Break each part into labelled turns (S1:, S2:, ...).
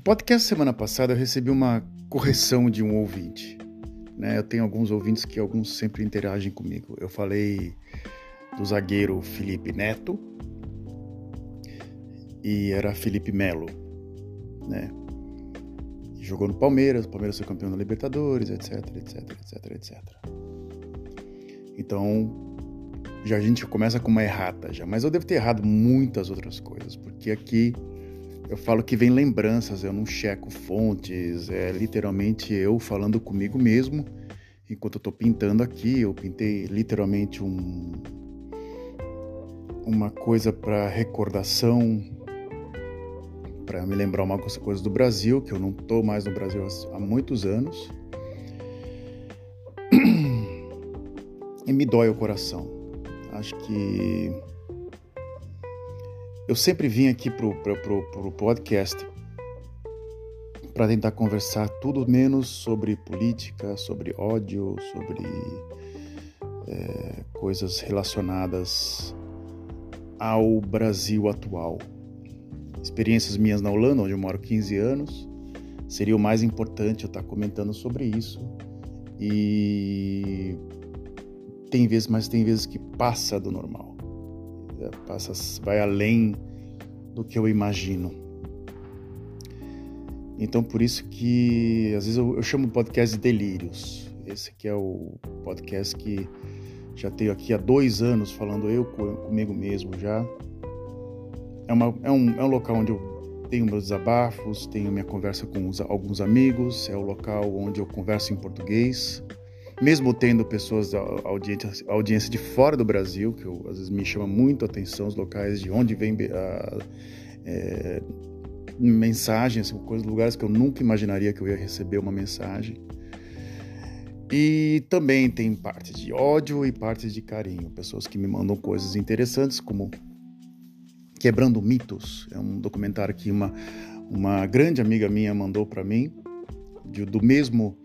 S1: No podcast semana passada eu recebi uma correção de um ouvinte. Né? Eu tenho alguns ouvintes que alguns sempre interagem comigo. Eu falei do zagueiro Felipe Neto e era Felipe Melo, né? Jogou no Palmeiras, o Palmeiras foi campeão da Libertadores, etc, etc, etc, etc. Então, já a gente começa com uma errata já, mas eu devo ter errado muitas outras coisas, porque aqui eu falo que vem lembranças, eu não checo fontes, é literalmente eu falando comigo mesmo. Enquanto eu tô pintando aqui, eu pintei literalmente um uma coisa para recordação, para me lembrar uma coisa do Brasil, que eu não tô mais no Brasil há muitos anos. E me dói o coração. Acho que eu sempre vim aqui pro, pro podcast para tentar conversar tudo menos sobre política, sobre ódio, sobre é, coisas relacionadas ao Brasil atual. Experiências minhas na Holanda, onde eu moro 15 anos, seria o mais importante eu estar comentando sobre isso. E tem vezes, mas tem vezes que passa do normal. Passa, vai além do que eu imagino. Então por isso que às vezes eu, eu chamo o podcast de delírios. Esse aqui é o podcast que já tenho aqui há dois anos falando eu comigo mesmo já. É, uma, é, um, é um local onde eu tenho meus desabafos, tenho minha conversa com os, alguns amigos, é o local onde eu converso em português mesmo tendo pessoas audiência, audiência de fora do Brasil, que eu, às vezes me chama muito a atenção os locais de onde vem a, é, mensagens, coisas, lugares que eu nunca imaginaria que eu ia receber uma mensagem. E também tem parte de ódio e parte de carinho, pessoas que me mandam coisas interessantes, como Quebrando Mitos, é um documentário que uma, uma grande amiga minha mandou para mim, de, do mesmo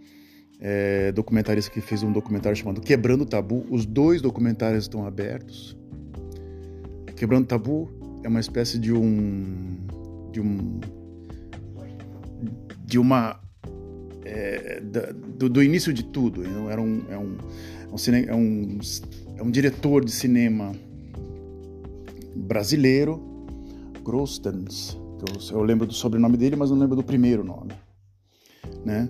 S1: é, documentarista que fez um documentário chamado Quebrando o Tabu. Os dois documentários estão abertos. Quebrando o Tabu é uma espécie de um de um de uma é, da, do, do, início de tudo. Era um, é, um, é, um, é, um, é um diretor de cinema brasileiro, Grostens. Eu, eu lembro do sobrenome dele, mas não lembro do primeiro nome, né?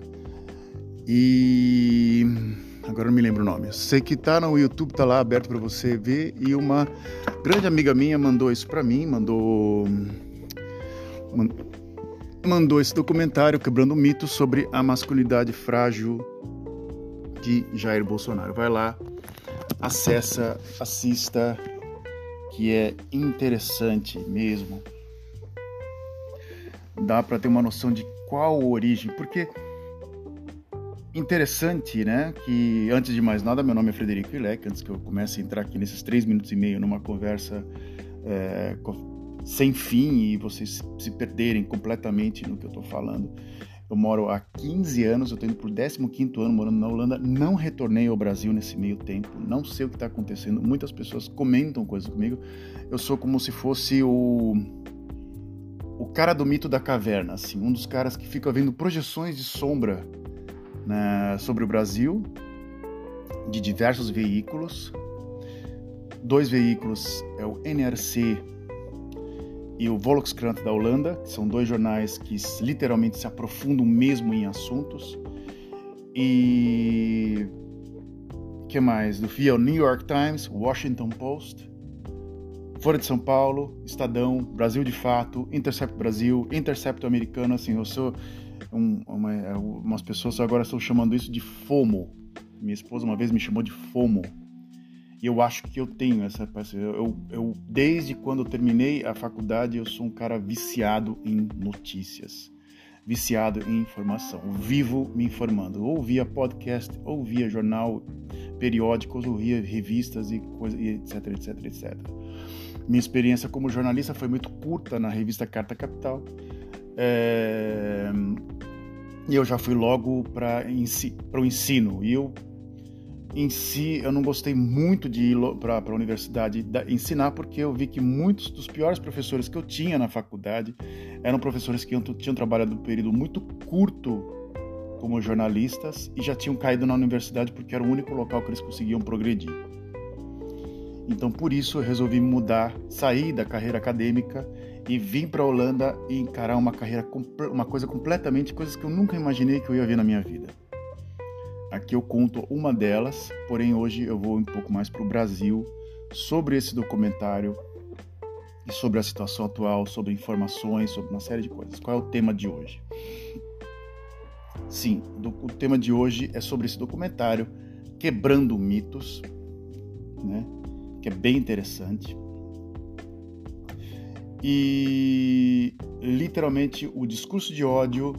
S1: E agora não me lembro o nome. Sei que tá no YouTube, tá lá aberto para você ver. E uma grande amiga minha mandou isso para mim, mandou mandou esse documentário quebrando o mito sobre a masculinidade frágil de Jair Bolsonaro. Vai lá, acessa, assista, que é interessante mesmo. Dá para ter uma noção de qual origem, porque interessante, né? Que antes de mais nada, meu nome é Frederico Ilec. Antes que eu comece a entrar aqui nesses três minutos e meio numa conversa é, sem fim e vocês se perderem completamente no que eu estou falando. Eu moro há 15 anos, eu estou indo o 15 ano morando na Holanda, não retornei ao Brasil nesse meio tempo, não sei o que está acontecendo. Muitas pessoas comentam coisas comigo. Eu sou como se fosse o o cara do mito da caverna, assim, um dos caras que fica vendo projeções de sombra né, sobre o Brasil, de diversos veículos. Dois veículos é o NRC e o Volkskrant da Holanda, que são dois jornais que literalmente se aprofundam mesmo em assuntos. E que mais? Do FIA, o New York Times, Washington Post, Folha de São Paulo, Estadão, Brasil de Fato, Intercept Brasil, Intercept Americano, assim, eu sou um, uma, umas pessoas agora estão chamando isso de FOMO. Minha esposa uma vez me chamou de FOMO. E eu acho que eu tenho essa. Eu, eu, desde quando eu terminei a faculdade, eu sou um cara viciado em notícias, viciado em informação. Vivo me informando, ou via podcast, ou via jornal, periódicos, ou via revistas e coisa, e etc, etc, etc. Minha experiência como jornalista foi muito curta na revista Carta Capital. É, eu já fui logo para o ensino. E eu em si, eu não gostei muito de ir para a universidade da, ensinar, porque eu vi que muitos dos piores professores que eu tinha na faculdade eram professores que tinham trabalhado um período muito curto como jornalistas e já tinham caído na universidade porque era o único local que eles conseguiam progredir. Então, por isso, eu resolvi mudar, sair da carreira acadêmica e vim para a Holanda e encarar uma carreira, uma coisa completamente, coisas que eu nunca imaginei que eu ia ver na minha vida. Aqui eu conto uma delas, porém hoje eu vou um pouco mais para o Brasil sobre esse documentário e sobre a situação atual, sobre informações, sobre uma série de coisas. Qual é o tema de hoje? Sim, do, o tema de hoje é sobre esse documentário Quebrando Mitos, né? que é bem interessante. E literalmente o discurso de ódio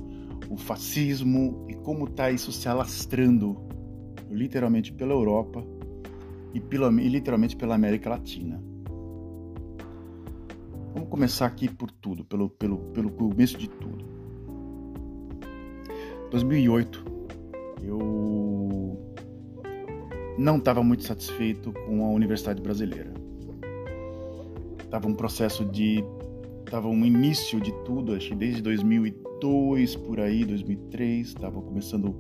S1: o fascismo e como está isso se alastrando literalmente pela Europa e, pela, e literalmente pela América Latina. Vamos começar aqui por tudo, pelo, pelo, pelo começo de tudo. 2008, eu não estava muito satisfeito com a Universidade Brasileira. Estava um processo de. Estava um início de tudo, acho que desde 2000 2002, por aí, 2003, estava começando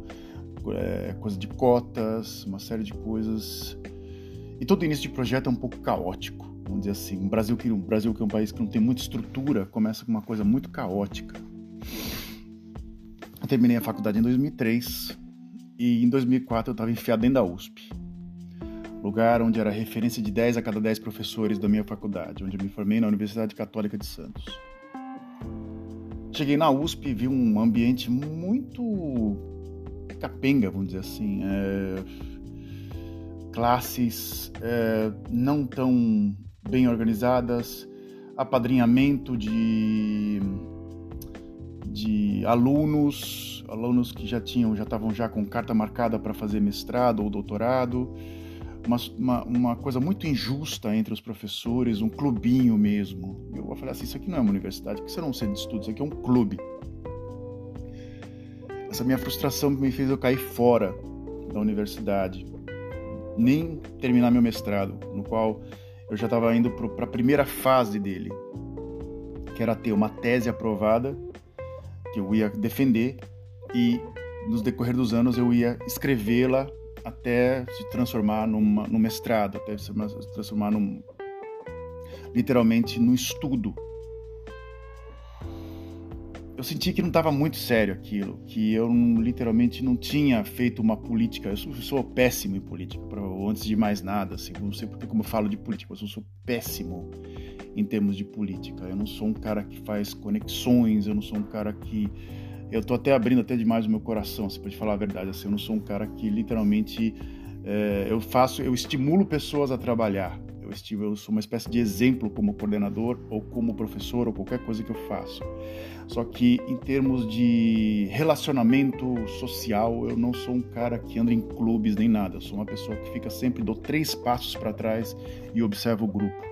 S1: é, coisa de cotas, uma série de coisas. E todo início de projeto é um pouco caótico, vamos dizer assim. O Brasil, que, o Brasil, que é um país que não tem muita estrutura, começa com uma coisa muito caótica. Eu terminei a faculdade em 2003 e em 2004 eu estava enfiado dentro da USP. Lugar onde era referência de 10 a cada 10 professores da minha faculdade, onde eu me formei na Universidade Católica de Santos. Cheguei na USP e vi um ambiente muito capenga, vamos dizer assim. É, classes é, não tão bem organizadas, apadrinhamento de, de alunos, alunos que já tinham, já estavam já com carta marcada para fazer mestrado ou doutorado uma, uma, coisa muito injusta entre os professores, um clubinho mesmo. Eu falar assim, isso aqui não é uma universidade, porque você não sei de estudo, isso aqui é um clube. Essa minha frustração me fez eu cair fora da universidade, nem terminar meu mestrado, no qual eu já estava indo para a primeira fase dele, que era ter uma tese aprovada, que eu ia defender, e nos decorrer dos anos eu ia escrevê-la até se transformar numa, num mestrado, até se transformar num, literalmente no estudo. Eu senti que não estava muito sério aquilo, que eu literalmente não tinha feito uma política. Eu sou, sou péssimo em política, antes de mais nada. Assim, não sei porque como eu falo de política, mas eu sou péssimo em termos de política. Eu não sou um cara que faz conexões, eu não sou um cara que eu tô até abrindo até demais o meu coração, se pode falar a verdade. Assim, eu não sou um cara que literalmente é, eu faço, eu estimulo pessoas a trabalhar. Eu, estivo, eu sou uma espécie de exemplo como coordenador ou como professor ou qualquer coisa que eu faço. Só que em termos de relacionamento social, eu não sou um cara que anda em clubes nem nada. Eu sou uma pessoa que fica sempre dou três passos para trás e observa o grupo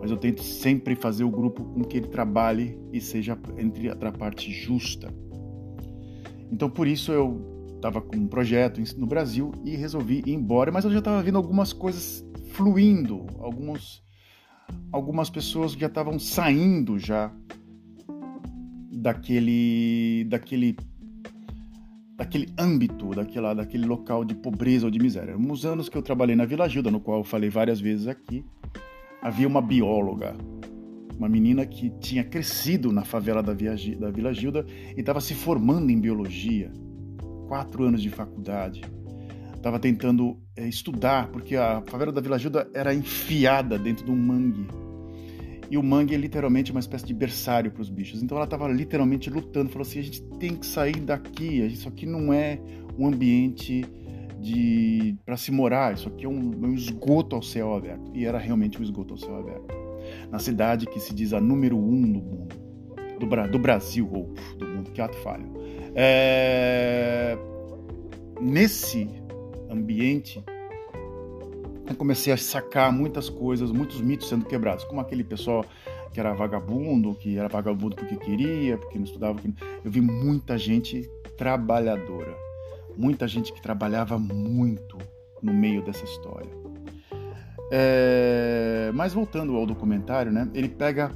S1: mas eu tento sempre fazer o grupo com que ele trabalhe e seja entre a parte justa. Então por isso eu estava com um projeto no Brasil e resolvi ir embora, mas eu já estava vendo algumas coisas fluindo, alguns, algumas pessoas já estavam saindo já daquele daquele daquele âmbito, daquela, daquele local de pobreza ou de miséria. Uns anos que eu trabalhei na Vila Gilda, no qual eu falei várias vezes aqui, havia uma bióloga uma menina que tinha crescido na favela da, da Vila Gilda e estava se formando em biologia, quatro anos de faculdade. Estava tentando é, estudar, porque a favela da Vila Gilda era enfiada dentro de um mangue. E o mangue é literalmente uma espécie de berçário para os bichos. Então ela estava literalmente lutando, falou assim: a gente tem que sair daqui, isso aqui não é um ambiente para se morar, isso aqui é um, um esgoto ao céu aberto. E era realmente um esgoto ao céu aberto na cidade que se diz a número um do mundo, do, Bra do Brasil ou do mundo, que ato falho. É... Nesse ambiente, eu comecei a sacar muitas coisas, muitos mitos sendo quebrados, como aquele pessoal que era vagabundo, que era vagabundo porque queria, porque não estudava. Eu vi muita gente trabalhadora, muita gente que trabalhava muito, no meio dessa história. É, mas voltando ao documentário, né, ele pega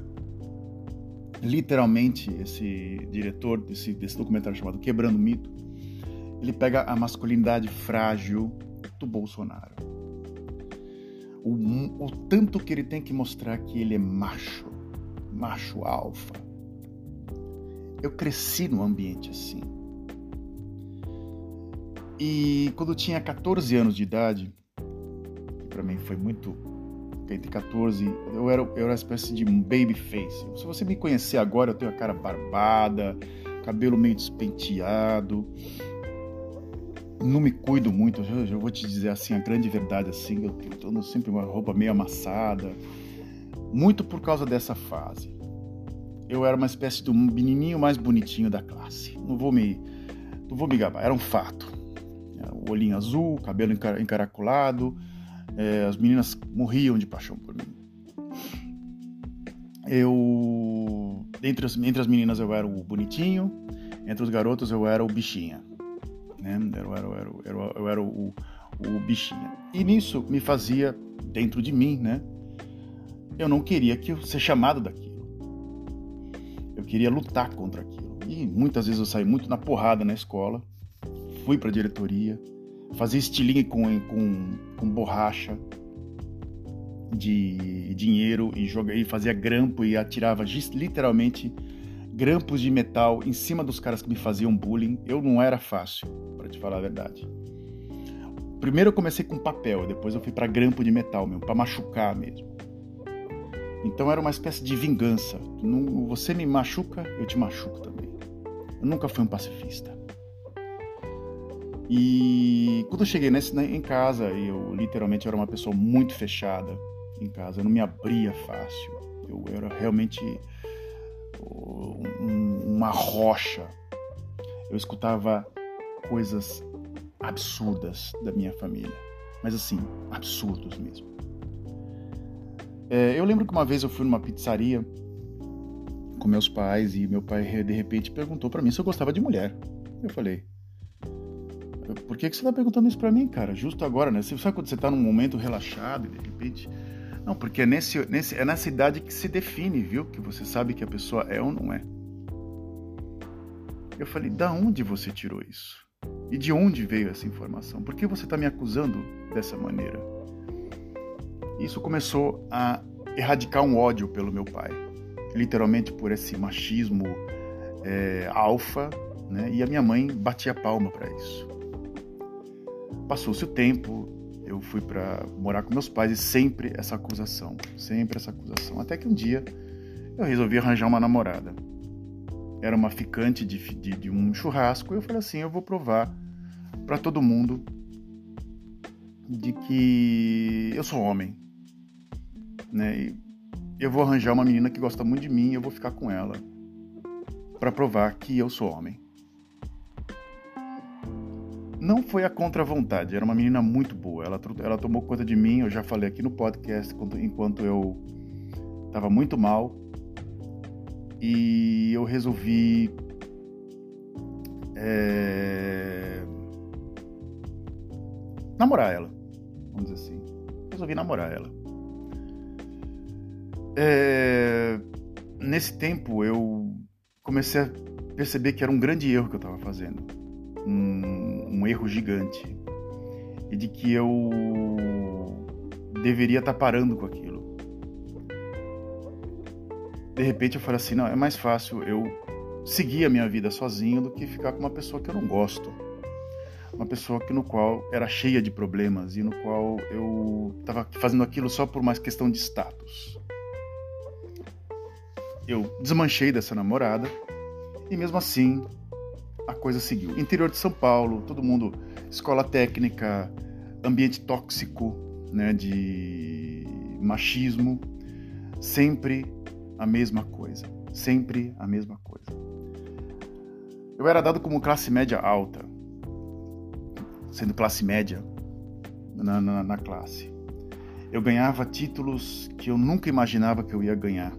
S1: literalmente esse diretor desse, desse documentário chamado Quebrando Mito, ele pega a masculinidade frágil do Bolsonaro. O, o tanto que ele tem que mostrar que ele é macho, macho alfa. Eu cresci num ambiente assim. E quando eu tinha 14 anos de idade, para mim foi muito entre 14, eu era, eu era uma espécie de baby face. Se você me conhecer agora, eu tenho a cara barbada, cabelo meio despenteado. Não me cuido muito, eu, eu vou te dizer assim, a grande verdade assim, eu tenho sempre uma roupa meio amassada. Muito por causa dessa fase. Eu era uma espécie um menininho mais bonitinho da classe. Não vou me não vou me gabar, era um fato. O olhinho azul, cabelo encaracolado, é, as meninas morriam de paixão por mim. Eu. Entre as, entre as meninas eu era o bonitinho, entre os garotos eu era o bichinha. Né? Eu era, eu era, eu era, eu era o, o bichinha. E nisso me fazia, dentro de mim, né? Eu não queria que eu ser chamado daquilo. Eu queria lutar contra aquilo. E muitas vezes eu saí muito na porrada na escola. Fui para a diretoria, fazia estilingue com, com, com borracha de dinheiro e, joga, e fazia grampo e atirava literalmente grampos de metal em cima dos caras que me faziam bullying. Eu não era fácil, para te falar a verdade. Primeiro eu comecei com papel, depois eu fui para grampo de metal mesmo, para machucar mesmo. Então era uma espécie de vingança. Você me machuca, eu te machuco também. Eu nunca fui um pacifista. E quando eu cheguei nesse, né, em casa, eu literalmente era uma pessoa muito fechada em casa, eu não me abria fácil. Eu era realmente um, uma rocha. Eu escutava coisas absurdas da minha família, mas assim, absurdos mesmo. É, eu lembro que uma vez eu fui numa pizzaria com meus pais e meu pai de repente perguntou para mim se eu gostava de mulher. Eu falei, por que, que você tá perguntando isso para mim, cara? Justo agora, né? Você sabe quando você tá num momento relaxado e de repente. Não, porque é, nesse, nesse, é nessa idade que se define, viu? Que você sabe que a pessoa é ou não é. Eu falei, da onde você tirou isso? E de onde veio essa informação? Por que você está me acusando dessa maneira? Isso começou a erradicar um ódio pelo meu pai, literalmente por esse machismo é, alfa, né? E a minha mãe batia palma para isso. Passou-se o tempo, eu fui para morar com meus pais e sempre essa acusação, sempre essa acusação. Até que um dia eu resolvi arranjar uma namorada. Era uma ficante de, de, de um churrasco e eu falei assim: eu vou provar para todo mundo de que eu sou homem. Né? E eu vou arranjar uma menina que gosta muito de mim eu vou ficar com ela para provar que eu sou homem não foi a contra-vontade, era uma menina muito boa. Ela, ela tomou conta de mim, eu já falei aqui no podcast, enquanto eu estava muito mal. E eu resolvi. É, namorar ela, vamos dizer assim. Resolvi namorar ela. É, nesse tempo eu comecei a perceber que era um grande erro que eu estava fazendo um, um erro gigante e de que eu deveria estar parando com aquilo. De repente eu falei assim, não, é mais fácil eu seguir a minha vida sozinho do que ficar com uma pessoa que eu não gosto. Uma pessoa que no qual era cheia de problemas e no qual eu estava fazendo aquilo só por uma questão de status. Eu desmanchei dessa namorada e mesmo assim a coisa seguiu. Interior de São Paulo, todo mundo, escola técnica, ambiente tóxico, né, de machismo, sempre a mesma coisa, sempre a mesma coisa. Eu era dado como classe média alta, sendo classe média na, na, na classe. Eu ganhava títulos que eu nunca imaginava que eu ia ganhar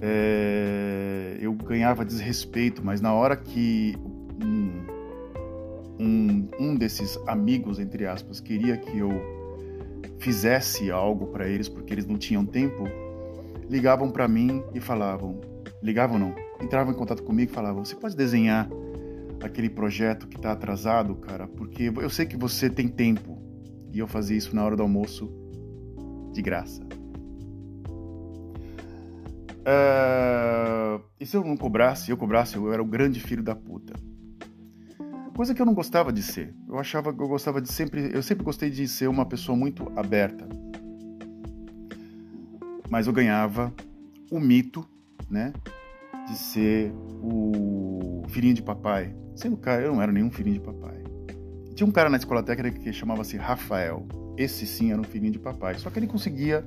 S1: é, eu ganhava desrespeito, mas na hora que um, um, um desses amigos, entre aspas, queria que eu fizesse algo para eles porque eles não tinham tempo, ligavam para mim e falavam, ligavam não, entravam em contato comigo e falavam: "Você pode desenhar aquele projeto que está atrasado, cara? Porque eu sei que você tem tempo". E eu fazia isso na hora do almoço de graça. Uh, e se eu não cobrasse, eu cobrasse, eu era o grande filho da puta. Coisa que eu não gostava de ser. Eu achava que eu gostava de sempre, eu sempre gostei de ser uma pessoa muito aberta. Mas eu ganhava o mito, né, de ser o filhinho de papai. Sendo cara, eu não era nenhum filhinho de papai. Tinha um cara na escola técnica que chamava-se Rafael. Esse sim era um filhinho de papai. Só que ele conseguia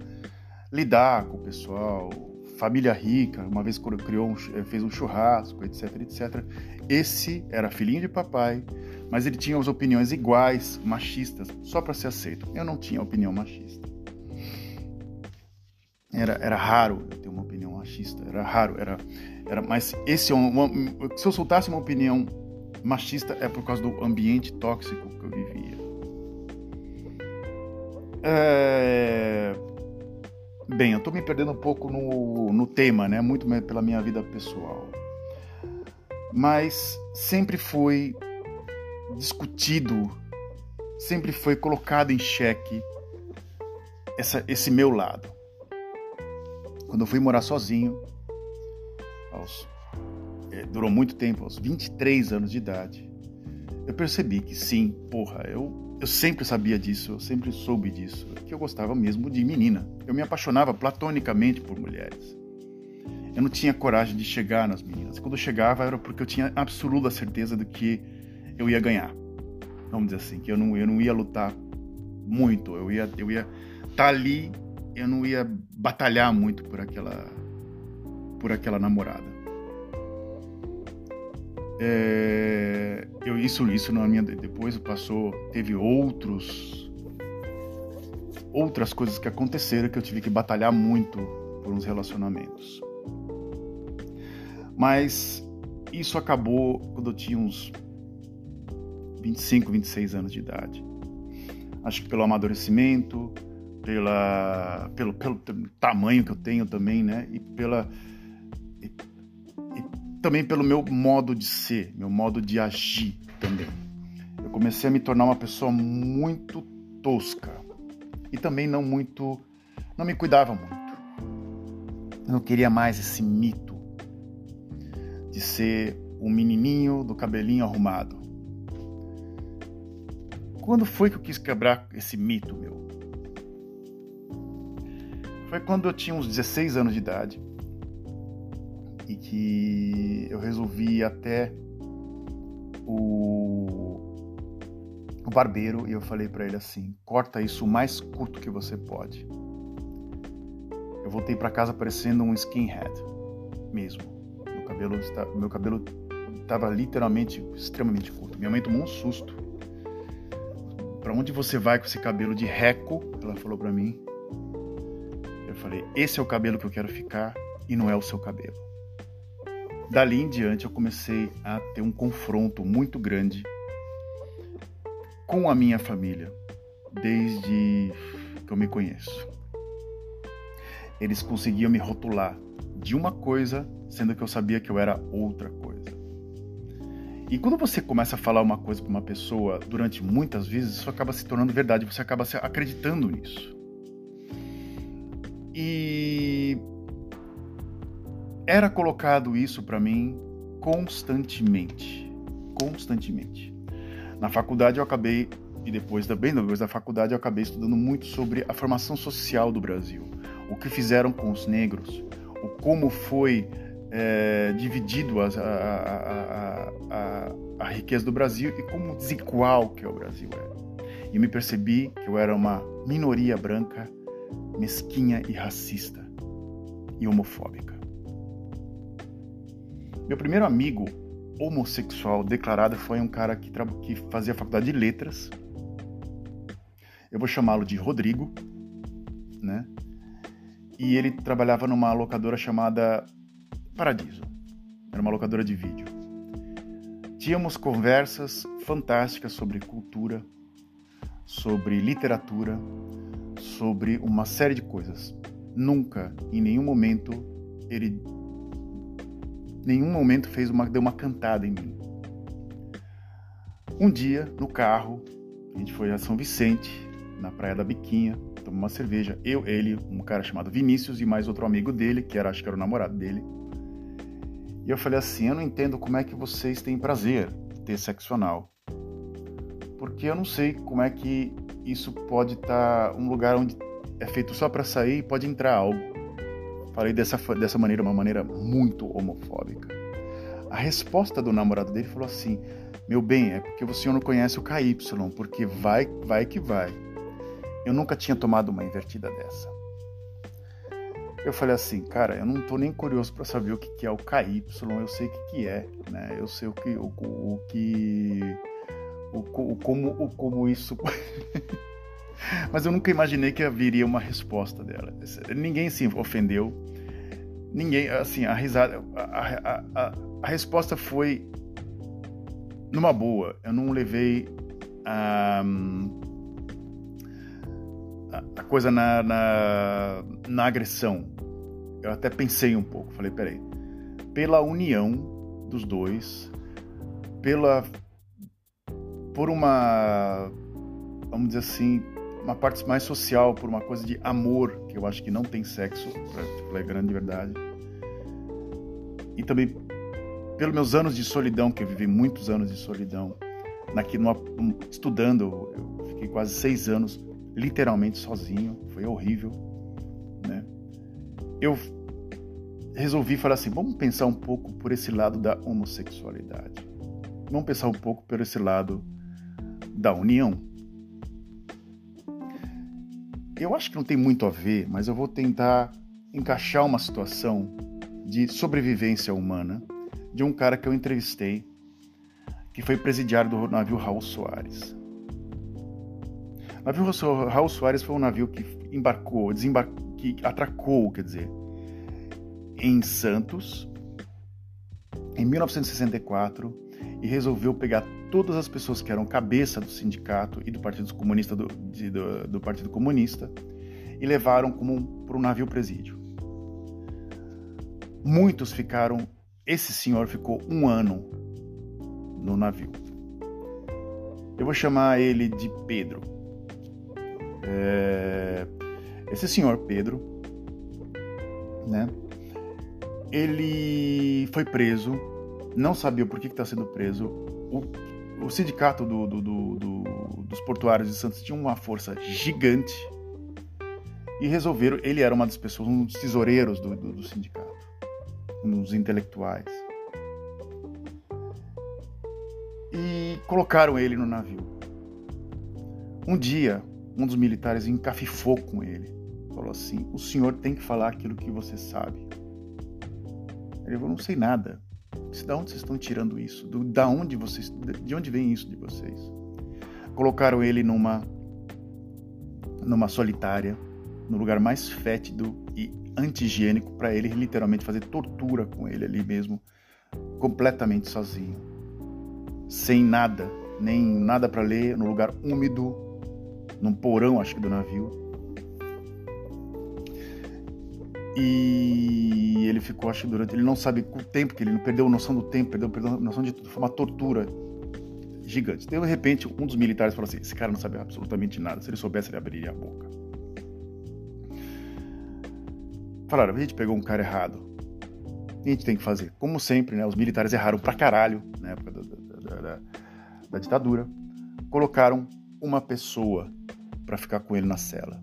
S1: lidar com o pessoal, família rica, uma vez criou um, eh, fez um churrasco, etc, etc. Esse era filhinho de papai, mas ele tinha as opiniões iguais, machistas, só para ser aceito. Eu não tinha opinião machista. Era, era raro eu ter uma opinião machista, era raro, era, era mas esse é uma, se eu soltasse uma opinião machista é por causa do ambiente tóxico que eu vivia. É, Bem, eu tô me perdendo um pouco no, no tema, né? Muito pela minha vida pessoal. Mas sempre foi discutido, sempre foi colocado em xeque essa, esse meu lado. Quando eu fui morar sozinho, aos, é, durou muito tempo, aos 23 anos de idade, eu percebi que sim, porra, eu eu sempre sabia disso, eu sempre soube disso, que eu gostava mesmo de menina. Eu me apaixonava platonicamente por mulheres. Eu não tinha coragem de chegar nas meninas. Quando eu chegava era porque eu tinha absoluta certeza de que eu ia ganhar. Vamos dizer assim, que eu não, eu não ia lutar muito, eu ia eu ia estar tá ali, eu não ia batalhar muito por aquela por aquela namorada. É, eu isso isso na minha depois passou teve outros outras coisas que aconteceram que eu tive que batalhar muito por uns relacionamentos. Mas isso acabou quando eu tinha uns 25, 26 anos de idade. Acho que pelo amadurecimento, pela, pelo, pelo tamanho que eu tenho também, né? E pela também pelo meu modo de ser, meu modo de agir também. Eu comecei a me tornar uma pessoa muito tosca e também não muito, não me cuidava muito. Eu não queria mais esse mito de ser um menininho do cabelinho arrumado. Quando foi que eu quis quebrar esse mito, meu? Foi quando eu tinha uns 16 anos de idade e que eu resolvi até o, o barbeiro e eu falei para ele assim: corta isso o mais curto que você pode. Eu voltei para casa parecendo um skinhead mesmo. Meu cabelo está, meu cabelo estava literalmente extremamente curto. Minha mãe tomou um susto. Para onde você vai com esse cabelo de reco? Ela falou para mim. Eu falei: esse é o cabelo que eu quero ficar e não é o seu cabelo. Dali em diante eu comecei a ter um confronto muito grande com a minha família, desde que eu me conheço. Eles conseguiam me rotular de uma coisa, sendo que eu sabia que eu era outra coisa. E quando você começa a falar uma coisa para uma pessoa durante muitas vezes, isso acaba se tornando verdade, você acaba acreditando nisso. E era colocado isso para mim constantemente, constantemente. Na faculdade eu acabei e depois também depois da faculdade eu acabei estudando muito sobre a formação social do Brasil, o que fizeram com os negros, o como foi é, dividido a, a, a, a, riqueza do Brasil e como desigual que o Brasil é. E me percebi que eu era uma minoria branca, mesquinha e racista e homofóbica. Meu primeiro amigo homossexual declarado foi um cara que, que fazia faculdade de letras. Eu vou chamá-lo de Rodrigo, né? E ele trabalhava numa locadora chamada Paradiso. Era uma locadora de vídeo. Tínhamos conversas fantásticas sobre cultura, sobre literatura, sobre uma série de coisas. Nunca, em nenhum momento, ele nenhum momento fez uma deu uma cantada em mim. Um dia, no carro, a gente foi a São Vicente, na Praia da Biquinha, tomou uma cerveja, eu, ele, um cara chamado Vinícius e mais outro amigo dele, que era acho que era o namorado dele. E eu falei assim, eu não entendo como é que vocês têm prazer ter sexo anal. Porque eu não sei como é que isso pode estar tá um lugar onde é feito só para sair e pode entrar algo. Falei dessa, dessa maneira, uma maneira muito homofóbica. A resposta do namorado dele falou assim: Meu bem, é porque o senhor não conhece o KY, porque vai, vai que vai. Eu nunca tinha tomado uma invertida dessa. Eu falei assim, cara, eu não tô nem curioso para saber o que, que é o KY, eu sei o que, que é, né? Eu sei o que, o, o que, o, o como, o como isso. Mas eu nunca imaginei que haveria uma resposta dela. Ninguém se ofendeu, ninguém, assim, a risada, a, a, a, a resposta foi numa boa. Eu não levei a a coisa na, na, na agressão. Eu até pensei um pouco, falei, peraí, pela união dos dois, pela por uma vamos dizer assim, uma parte mais social, por uma coisa de amor, que eu acho que não tem sexo, para a grande verdade. E também pelos meus anos de solidão, que eu vivi muitos anos de solidão, naqui, numa, estudando, eu fiquei quase seis anos literalmente sozinho, foi horrível, né? Eu resolvi falar assim, vamos pensar um pouco por esse lado da homossexualidade. Vamos pensar um pouco por esse lado da união. Eu acho que não tem muito a ver, mas eu vou tentar encaixar uma situação de sobrevivência humana de um cara que eu entrevistei, que foi presidiário do navio Raul Soares. O navio Raul Soares foi um navio que embarcou, desembarcou, que atracou, quer dizer, em Santos em 1964 e resolveu pegar todas as pessoas que eram cabeça do sindicato e do Partido Comunista do, de, do, do Partido Comunista e levaram como para um navio presídio. Muitos ficaram. Esse senhor ficou um ano no navio. Eu vou chamar ele de Pedro. É, esse senhor Pedro, né? Ele foi preso, não sabia por que está sendo preso. O, o sindicato do, do, do, dos portuários de Santos tinha uma força gigante e resolveram. Ele era uma das pessoas, um dos tesoureiros do, sindicato, um dos intelectuais. E colocaram ele no navio. Um dia, um dos militares encafifou com ele. Falou assim: O senhor tem que falar aquilo que você sabe. Ele falou: Não sei nada. Da onde vocês estão tirando isso? Do, da onde vocês, de onde vem isso de vocês? Colocaram ele numa numa solitária, no lugar mais fétido e anti-higiênico para ele literalmente fazer tortura com ele ali mesmo, completamente sozinho, sem nada, nem nada para ler, no lugar úmido, num porão, acho que, do navio. E ele ficou, acho que durante. Ele não sabe o tempo, que ele perdeu a noção do tempo, perdeu, a noção de tudo. Foi uma tortura gigante. De repente, um dos militares falou assim: esse cara não sabe absolutamente nada. Se ele soubesse, ele abriria a boca. Falaram: a gente pegou um cara errado. A gente tem que fazer? Como sempre, né? Os militares erraram pra caralho na época da, da, da, da ditadura. Colocaram uma pessoa para ficar com ele na cela.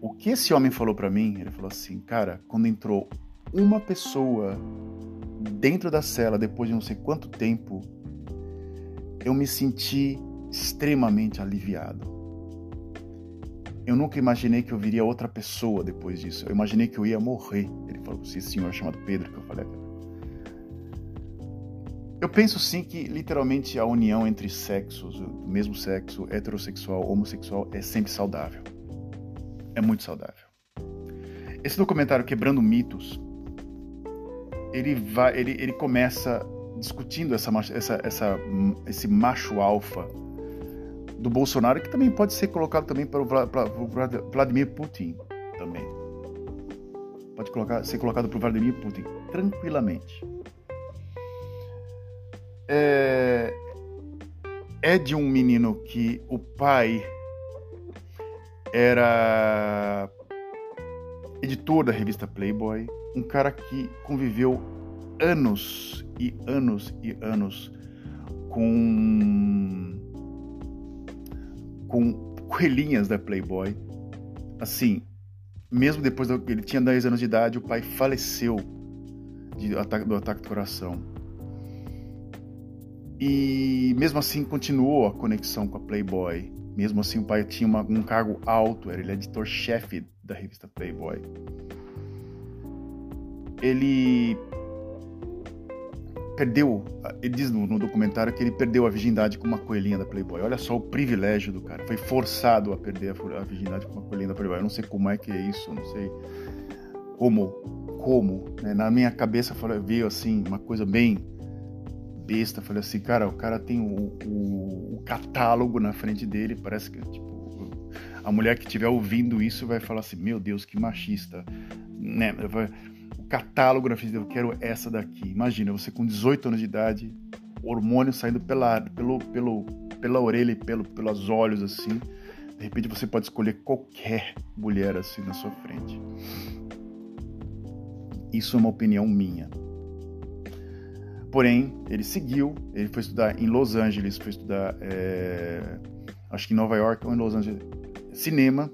S1: O que esse homem falou para mim? Ele falou assim, cara, quando entrou uma pessoa dentro da cela depois de não sei quanto tempo, eu me senti extremamente aliviado. Eu nunca imaginei que eu viria outra pessoa depois disso. Eu imaginei que eu ia morrer. Ele falou, esse senhor chamado Pedro, que eu falei. Eu penso sim que literalmente a união entre sexos, do mesmo sexo, heterossexual, homossexual, é sempre saudável. É muito saudável. Esse documentário Quebrando Mitos, ele vai, ele, ele começa discutindo essa, essa, essa, esse macho alfa do Bolsonaro, que também pode ser colocado também para o Vladimir Putin também. Pode colocar, ser colocado para o Vladimir Putin tranquilamente. É, é de um menino que o pai era editor da revista Playboy, um cara que conviveu anos e anos e anos com com coelhinhas da Playboy. Assim, mesmo depois que ele tinha 10 anos de idade, o pai faleceu de, do ataque do coração. E mesmo assim continuou a conexão com a Playboy. Mesmo assim, o pai tinha uma, um cargo alto, era ele editor-chefe da revista Playboy. Ele perdeu, ele diz no, no, documentário que ele perdeu a virgindade com uma coelhinha da Playboy. Olha só o privilégio do cara. Foi forçado a perder a, a virgindade com uma coelhinha da Playboy. Eu não sei como é que é isso, não sei como, como. Né? Na minha cabeça veio assim uma coisa bem besta. Falei assim, cara, o cara tem o, o, o catálogo na frente dele. Parece que tipo a mulher que estiver ouvindo isso vai falar assim, meu Deus, que machista, né? catálogo na frente dele, eu quero essa daqui. Imagina, você com 18 anos de idade, hormônio saindo pela, pelo, pelo, pela orelha e pelo, pelos olhos, assim. De repente você pode escolher qualquer mulher assim na sua frente. Isso é uma opinião minha. Porém, ele seguiu, ele foi estudar em Los Angeles, foi estudar, é, acho que em Nova York ou em Los Angeles, cinema,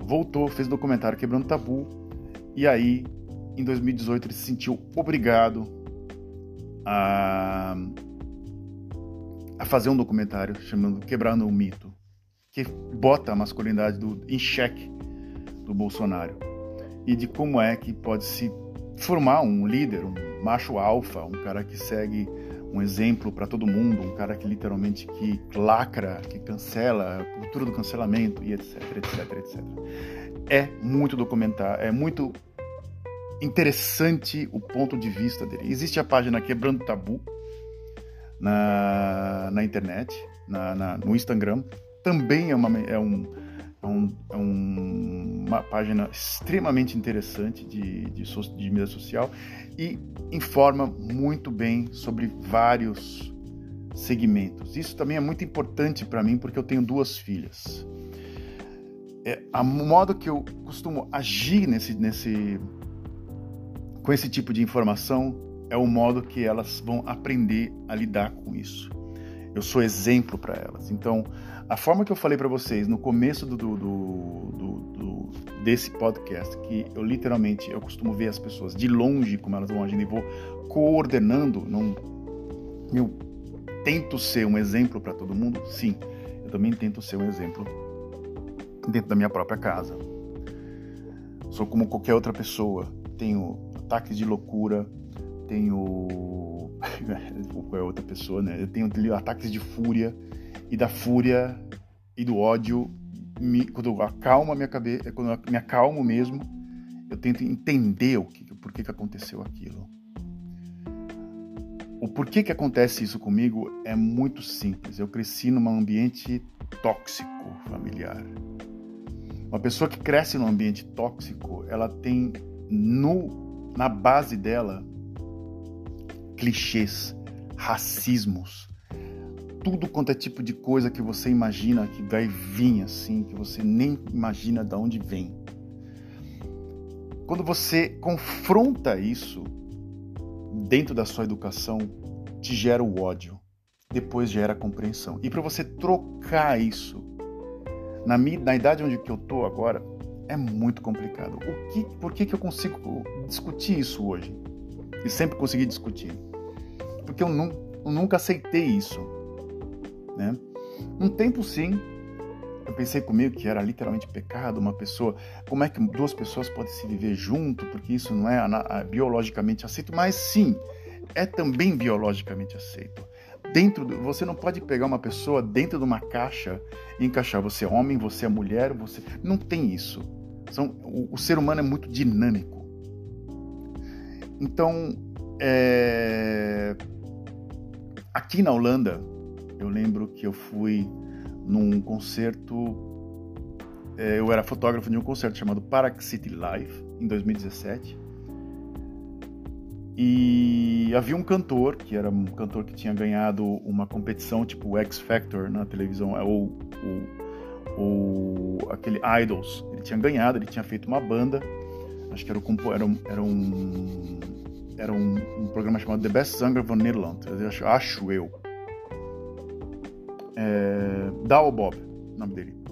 S1: voltou, fez documentário Quebrando Tabu, e aí em 2018 ele se sentiu obrigado a, a fazer um documentário chamado Quebrando o Mito, que bota a masculinidade do, em xeque do Bolsonaro. E de como é que pode se formar um líder, um macho alfa, um cara que segue um exemplo para todo mundo, um cara que literalmente que lacra, que cancela, a cultura do cancelamento e etc, etc, etc. É muito documentar, é muito interessante o ponto de vista dele. Existe a página Quebrando Tabu na, na internet, na, na no Instagram. Também é, uma, é, um, é, um, é um, uma página extremamente interessante de, de, de mídia social e informa muito bem sobre vários segmentos. Isso também é muito importante para mim porque eu tenho duas filhas. É, a modo que eu costumo agir nesse, nesse, com esse tipo de informação é o modo que elas vão aprender a lidar com isso. Eu sou exemplo para elas. Então, a forma que eu falei para vocês no começo do, do, do, do, desse podcast, que eu literalmente eu costumo ver as pessoas de longe como elas vão agindo e vou coordenando, não, eu tento ser um exemplo para todo mundo. Sim, eu também tento ser um exemplo dentro da minha própria casa. Sou como qualquer outra pessoa. Tenho ataques de loucura, tenho. é outra pessoa, né? Eu tenho ataques de fúria, e da fúria e do ódio, me, quando eu acalmo a minha cabeça, quando eu me acalmo mesmo, eu tento entender o que, por que, que aconteceu aquilo. O porquê que acontece isso comigo é muito simples. Eu cresci num ambiente tóxico familiar. Uma pessoa que cresce num ambiente tóxico, ela tem no na base dela clichês, racismos, tudo quanto é tipo de coisa que você imagina que vai vir assim, que você nem imagina de onde vem. Quando você confronta isso dentro da sua educação, te gera o ódio, depois gera a compreensão. E para você trocar isso na, minha, na idade onde que eu tô agora, é muito complicado. O que, por que, que eu consigo discutir isso hoje? E sempre consegui discutir. Porque eu, eu nunca aceitei isso. Né? Um tempo sim, eu pensei comigo que era literalmente pecado uma pessoa. Como é que duas pessoas podem se viver junto? Porque isso não é biologicamente aceito. Mas sim, é também biologicamente aceito. Dentro do, você não pode pegar uma pessoa dentro de uma caixa e encaixar você é homem, você é mulher, você não tem isso. São, o, o ser humano é muito dinâmico. Então, é, aqui na Holanda, eu lembro que eu fui num concerto. É, eu era fotógrafo de um concerto chamado Parax City Live, em 2017. E havia um cantor, que era um cantor que tinha ganhado uma competição tipo X Factor na televisão, é, ou, ou, ou aquele Idols. Ele tinha ganhado, ele tinha feito uma banda, acho que era, o, era, um, era um, era um, um programa chamado The Best Zanger van Nederland, acho, acho eu. É, Dow Bob, nome dele.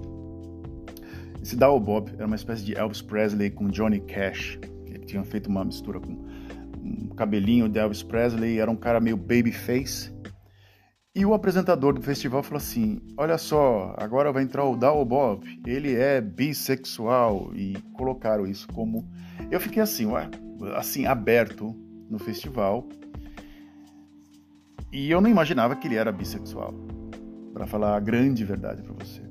S1: Esse Dow Bob era uma espécie de Elvis Presley com Johnny Cash. Ele tinha feito uma mistura com um cabelinho de Elvis Presley, era um cara meio babyface. E o apresentador do festival falou assim: Olha só, agora vai entrar o Dow Bob, ele é bissexual. E colocaram isso como. Eu fiquei assim, ué, assim, aberto no festival. E eu não imaginava que ele era bissexual para falar a grande verdade para você.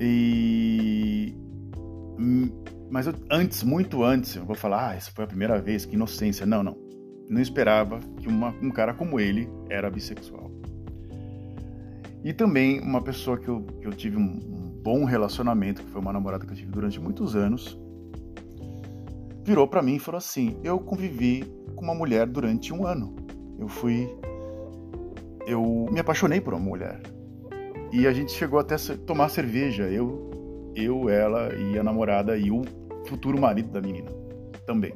S1: E mas eu, antes, muito antes, eu vou falar, ah, essa foi a primeira vez, que inocência. Não, não. Não esperava que uma, um cara como ele era bissexual. E também uma pessoa que eu, que eu tive um, um bom relacionamento, que foi uma namorada que eu tive durante muitos anos, virou para mim e falou assim: Eu convivi com uma mulher durante um ano. Eu fui eu me apaixonei por uma mulher. E a gente chegou até tomar cerveja, eu, eu, ela e a namorada e o futuro marido da menina também.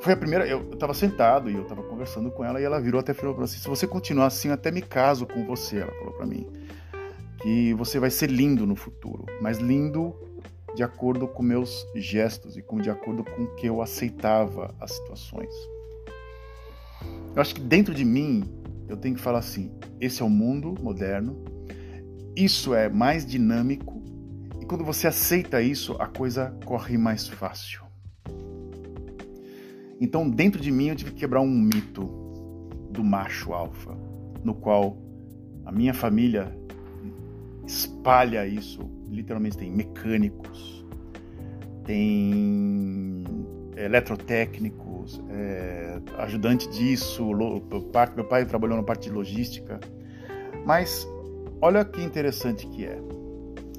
S1: Foi a primeira, eu estava sentado e eu estava conversando com ela e ela virou até falou para assim: "Se você continuar assim, eu até me caso com você", ela falou para mim. Que você vai ser lindo no futuro, mas lindo de acordo com meus gestos e com de acordo com que eu aceitava as situações. Eu acho que dentro de mim eu tenho que falar assim: esse é o mundo moderno, isso é mais dinâmico, e quando você aceita isso, a coisa corre mais fácil. Então, dentro de mim, eu tive que quebrar um mito do macho alfa, no qual a minha família espalha isso. Literalmente, tem mecânicos, tem é, ajudante disso, meu pai trabalhou na parte de logística. Mas olha que interessante que é.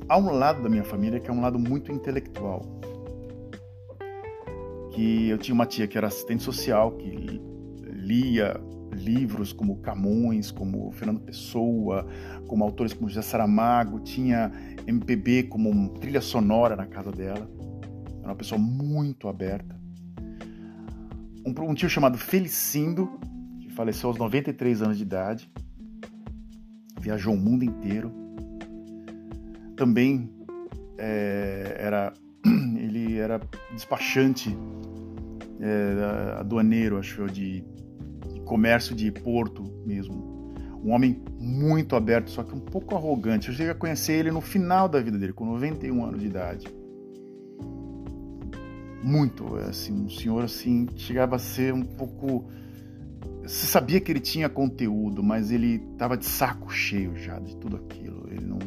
S1: Há um lado da minha família que é um lado muito intelectual. Que eu tinha uma tia que era assistente social, que lia livros como Camões, como Fernando Pessoa, como autores como José Saramago, tinha MPB como trilha sonora na casa dela. Era uma pessoa muito aberta um, um tio chamado Felicindo, que faleceu aos 93 anos de idade, viajou o mundo inteiro. Também é, era ele era despachante é, aduaneiro, acho eu, de, de comércio de porto mesmo. Um homem muito aberto, só que um pouco arrogante. Eu cheguei a conhecer ele no final da vida dele, com 91 anos de idade muito, assim, um senhor assim chegava a ser um pouco você sabia que ele tinha conteúdo, mas ele estava de saco cheio já de tudo aquilo. Ele não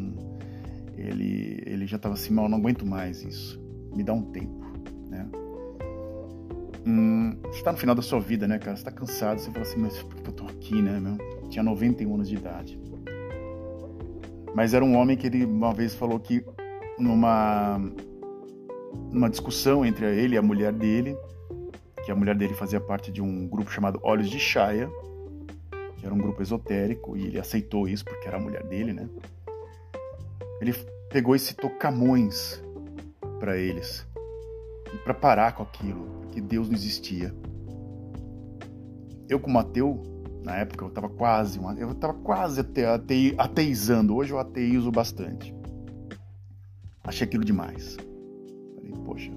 S1: ele ele já estava assim, mal, não aguento mais isso. Me dá um tempo, né? Hum, você tá no final da sua vida, né, cara? Você tá cansado, você fala assim, mas por que eu tô aqui, né, meu? Tinha 91 anos de idade. Mas era um homem que ele uma vez falou que numa numa discussão entre ele e a mulher dele, que a mulher dele fazia parte de um grupo chamado Olhos de Shaya, que era um grupo esotérico, e ele aceitou isso porque era a mulher dele, né? Ele pegou e citou Camões para eles, e para parar com aquilo, que Deus não existia. Eu como ateu, na época eu estava quase, eu estava quase ate, ate, ateizando, hoje eu ateizo bastante. Achei aquilo demais poxa.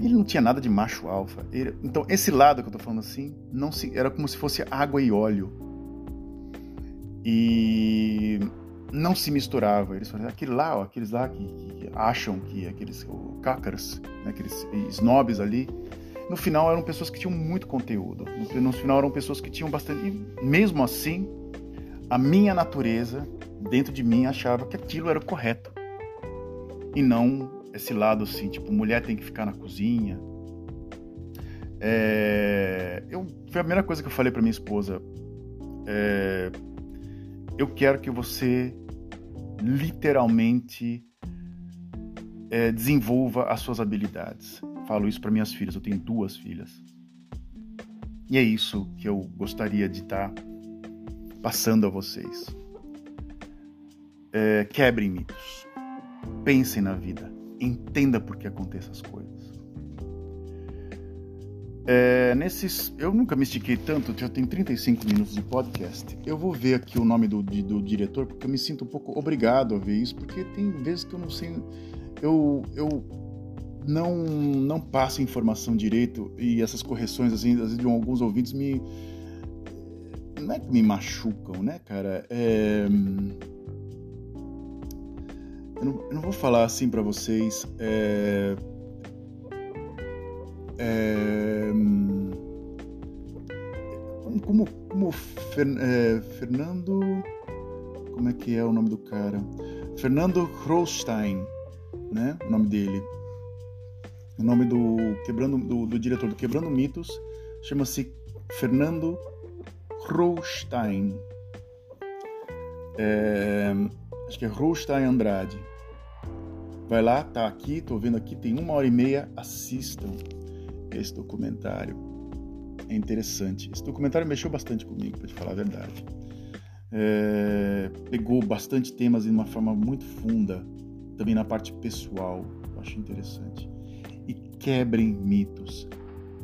S1: Ele não tinha nada de macho alfa. Ele, então, esse lado que eu tô falando assim, não se, era como se fosse água e óleo. E não se misturava. Eles aquele lá, ó, aqueles lá que, que, acham que aqueles cácaras, né, aqueles snobs ali, no final eram pessoas que tinham muito conteúdo. No, no final eram pessoas que tinham bastante. E mesmo assim, a minha natureza, dentro de mim, achava que aquilo era o correto. E não esse lado assim, tipo, mulher tem que ficar na cozinha, É, eu, foi a primeira coisa que eu falei para minha esposa. É, eu quero que você literalmente é, desenvolva as suas habilidades. Falo isso para minhas filhas. Eu tenho duas filhas. E é isso que eu gostaria de estar tá passando a vocês. É, quebrem mitos. Pensem na vida. Entenda por que acontecem as coisas. É, nesses, eu nunca me estiquei tanto, já tem 35 minutos de podcast. Eu vou ver aqui o nome do, do diretor, porque eu me sinto um pouco obrigado a ver isso, porque tem vezes que eu não sei. Eu, eu não, não passo informação direito e essas correções, assim, às vezes de alguns ouvidos me. Não é que me machucam, né, cara? É, eu, não, eu não vou falar assim para vocês. É, é, como, como Fer, é, Fernando. Como é que é o nome do cara? Fernando Rostein, né? O nome dele. O nome do quebrando do, do diretor do Quebrando Mitos chama-se Fernando Rostein. É, acho que é Rostein Andrade. Vai lá, tá aqui, tô vendo aqui, tem uma hora e meia, assistam esse documentário. É interessante. Esse documentário mexeu bastante comigo, para te falar a verdade. É, pegou bastante temas de uma forma muito funda, também na parte pessoal. Eu acho interessante. E quebrem mitos.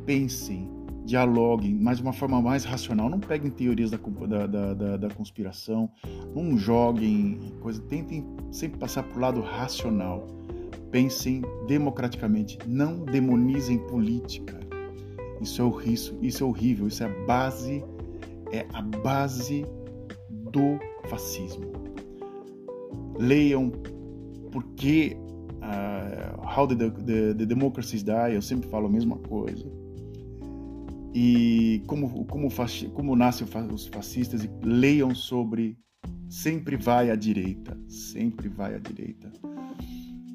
S1: Pensem, dialoguem, mas de uma forma mais racional. Não peguem teorias da, da, da, da conspiração, não joguem coisa. Tentem sempre passar para o lado racional Pensem democraticamente, não demonizem política. Isso é, isso, isso é horrível, isso é a base, é a base do fascismo. Leiam por que uh, How the, the, the Democracies Die, eu sempre falo a mesma coisa. E como, como, como nascem os fascistas, leiam sobre sempre vai à direita, sempre vai à direita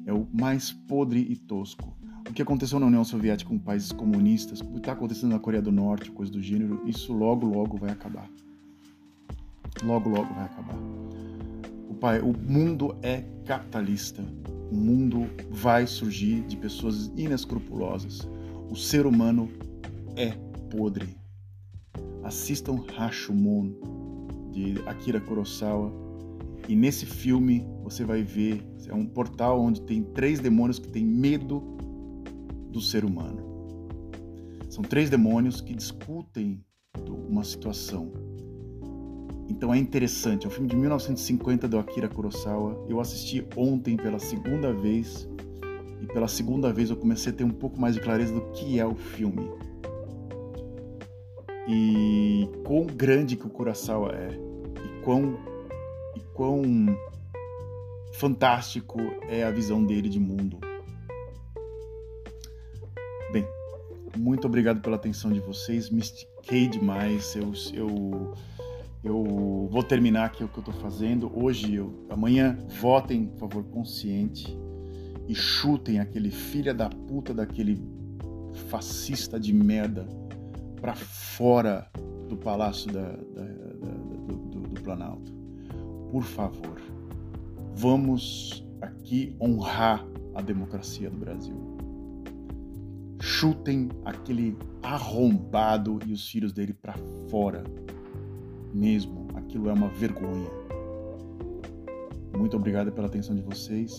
S1: é o mais podre e tosco. O que aconteceu na União Soviética com países comunistas, o que está acontecendo na Coreia do Norte, coisa do gênero, isso logo, logo vai acabar. Logo, logo vai acabar. O, pai, o mundo é capitalista. O mundo vai surgir de pessoas inescrupulosas. O ser humano é podre. Assistam Rashomon, de Akira Kurosawa, e nesse filme você vai ver, é um portal onde tem três demônios que têm medo do ser humano. São três demônios que discutem uma situação. Então é interessante, é um filme de 1950 do Akira Kurosawa. Eu assisti ontem pela segunda vez e pela segunda vez eu comecei a ter um pouco mais de clareza do que é o filme. E quão grande que o Kurosawa é e quão quão fantástico é a visão dele de mundo. Bem, muito obrigado pela atenção de vocês. Me estiquei demais. Eu, eu, eu vou terminar aqui o que eu estou fazendo. Hoje, eu, amanhã, votem, por favor, consciente e chutem aquele filha da puta daquele fascista de merda para fora do palácio da, da, da, do, do, do Planalto por favor, vamos aqui honrar a democracia do Brasil. Chutem aquele arrombado e os filhos dele para fora. Mesmo, aquilo é uma vergonha. Muito obrigado pela atenção de vocês.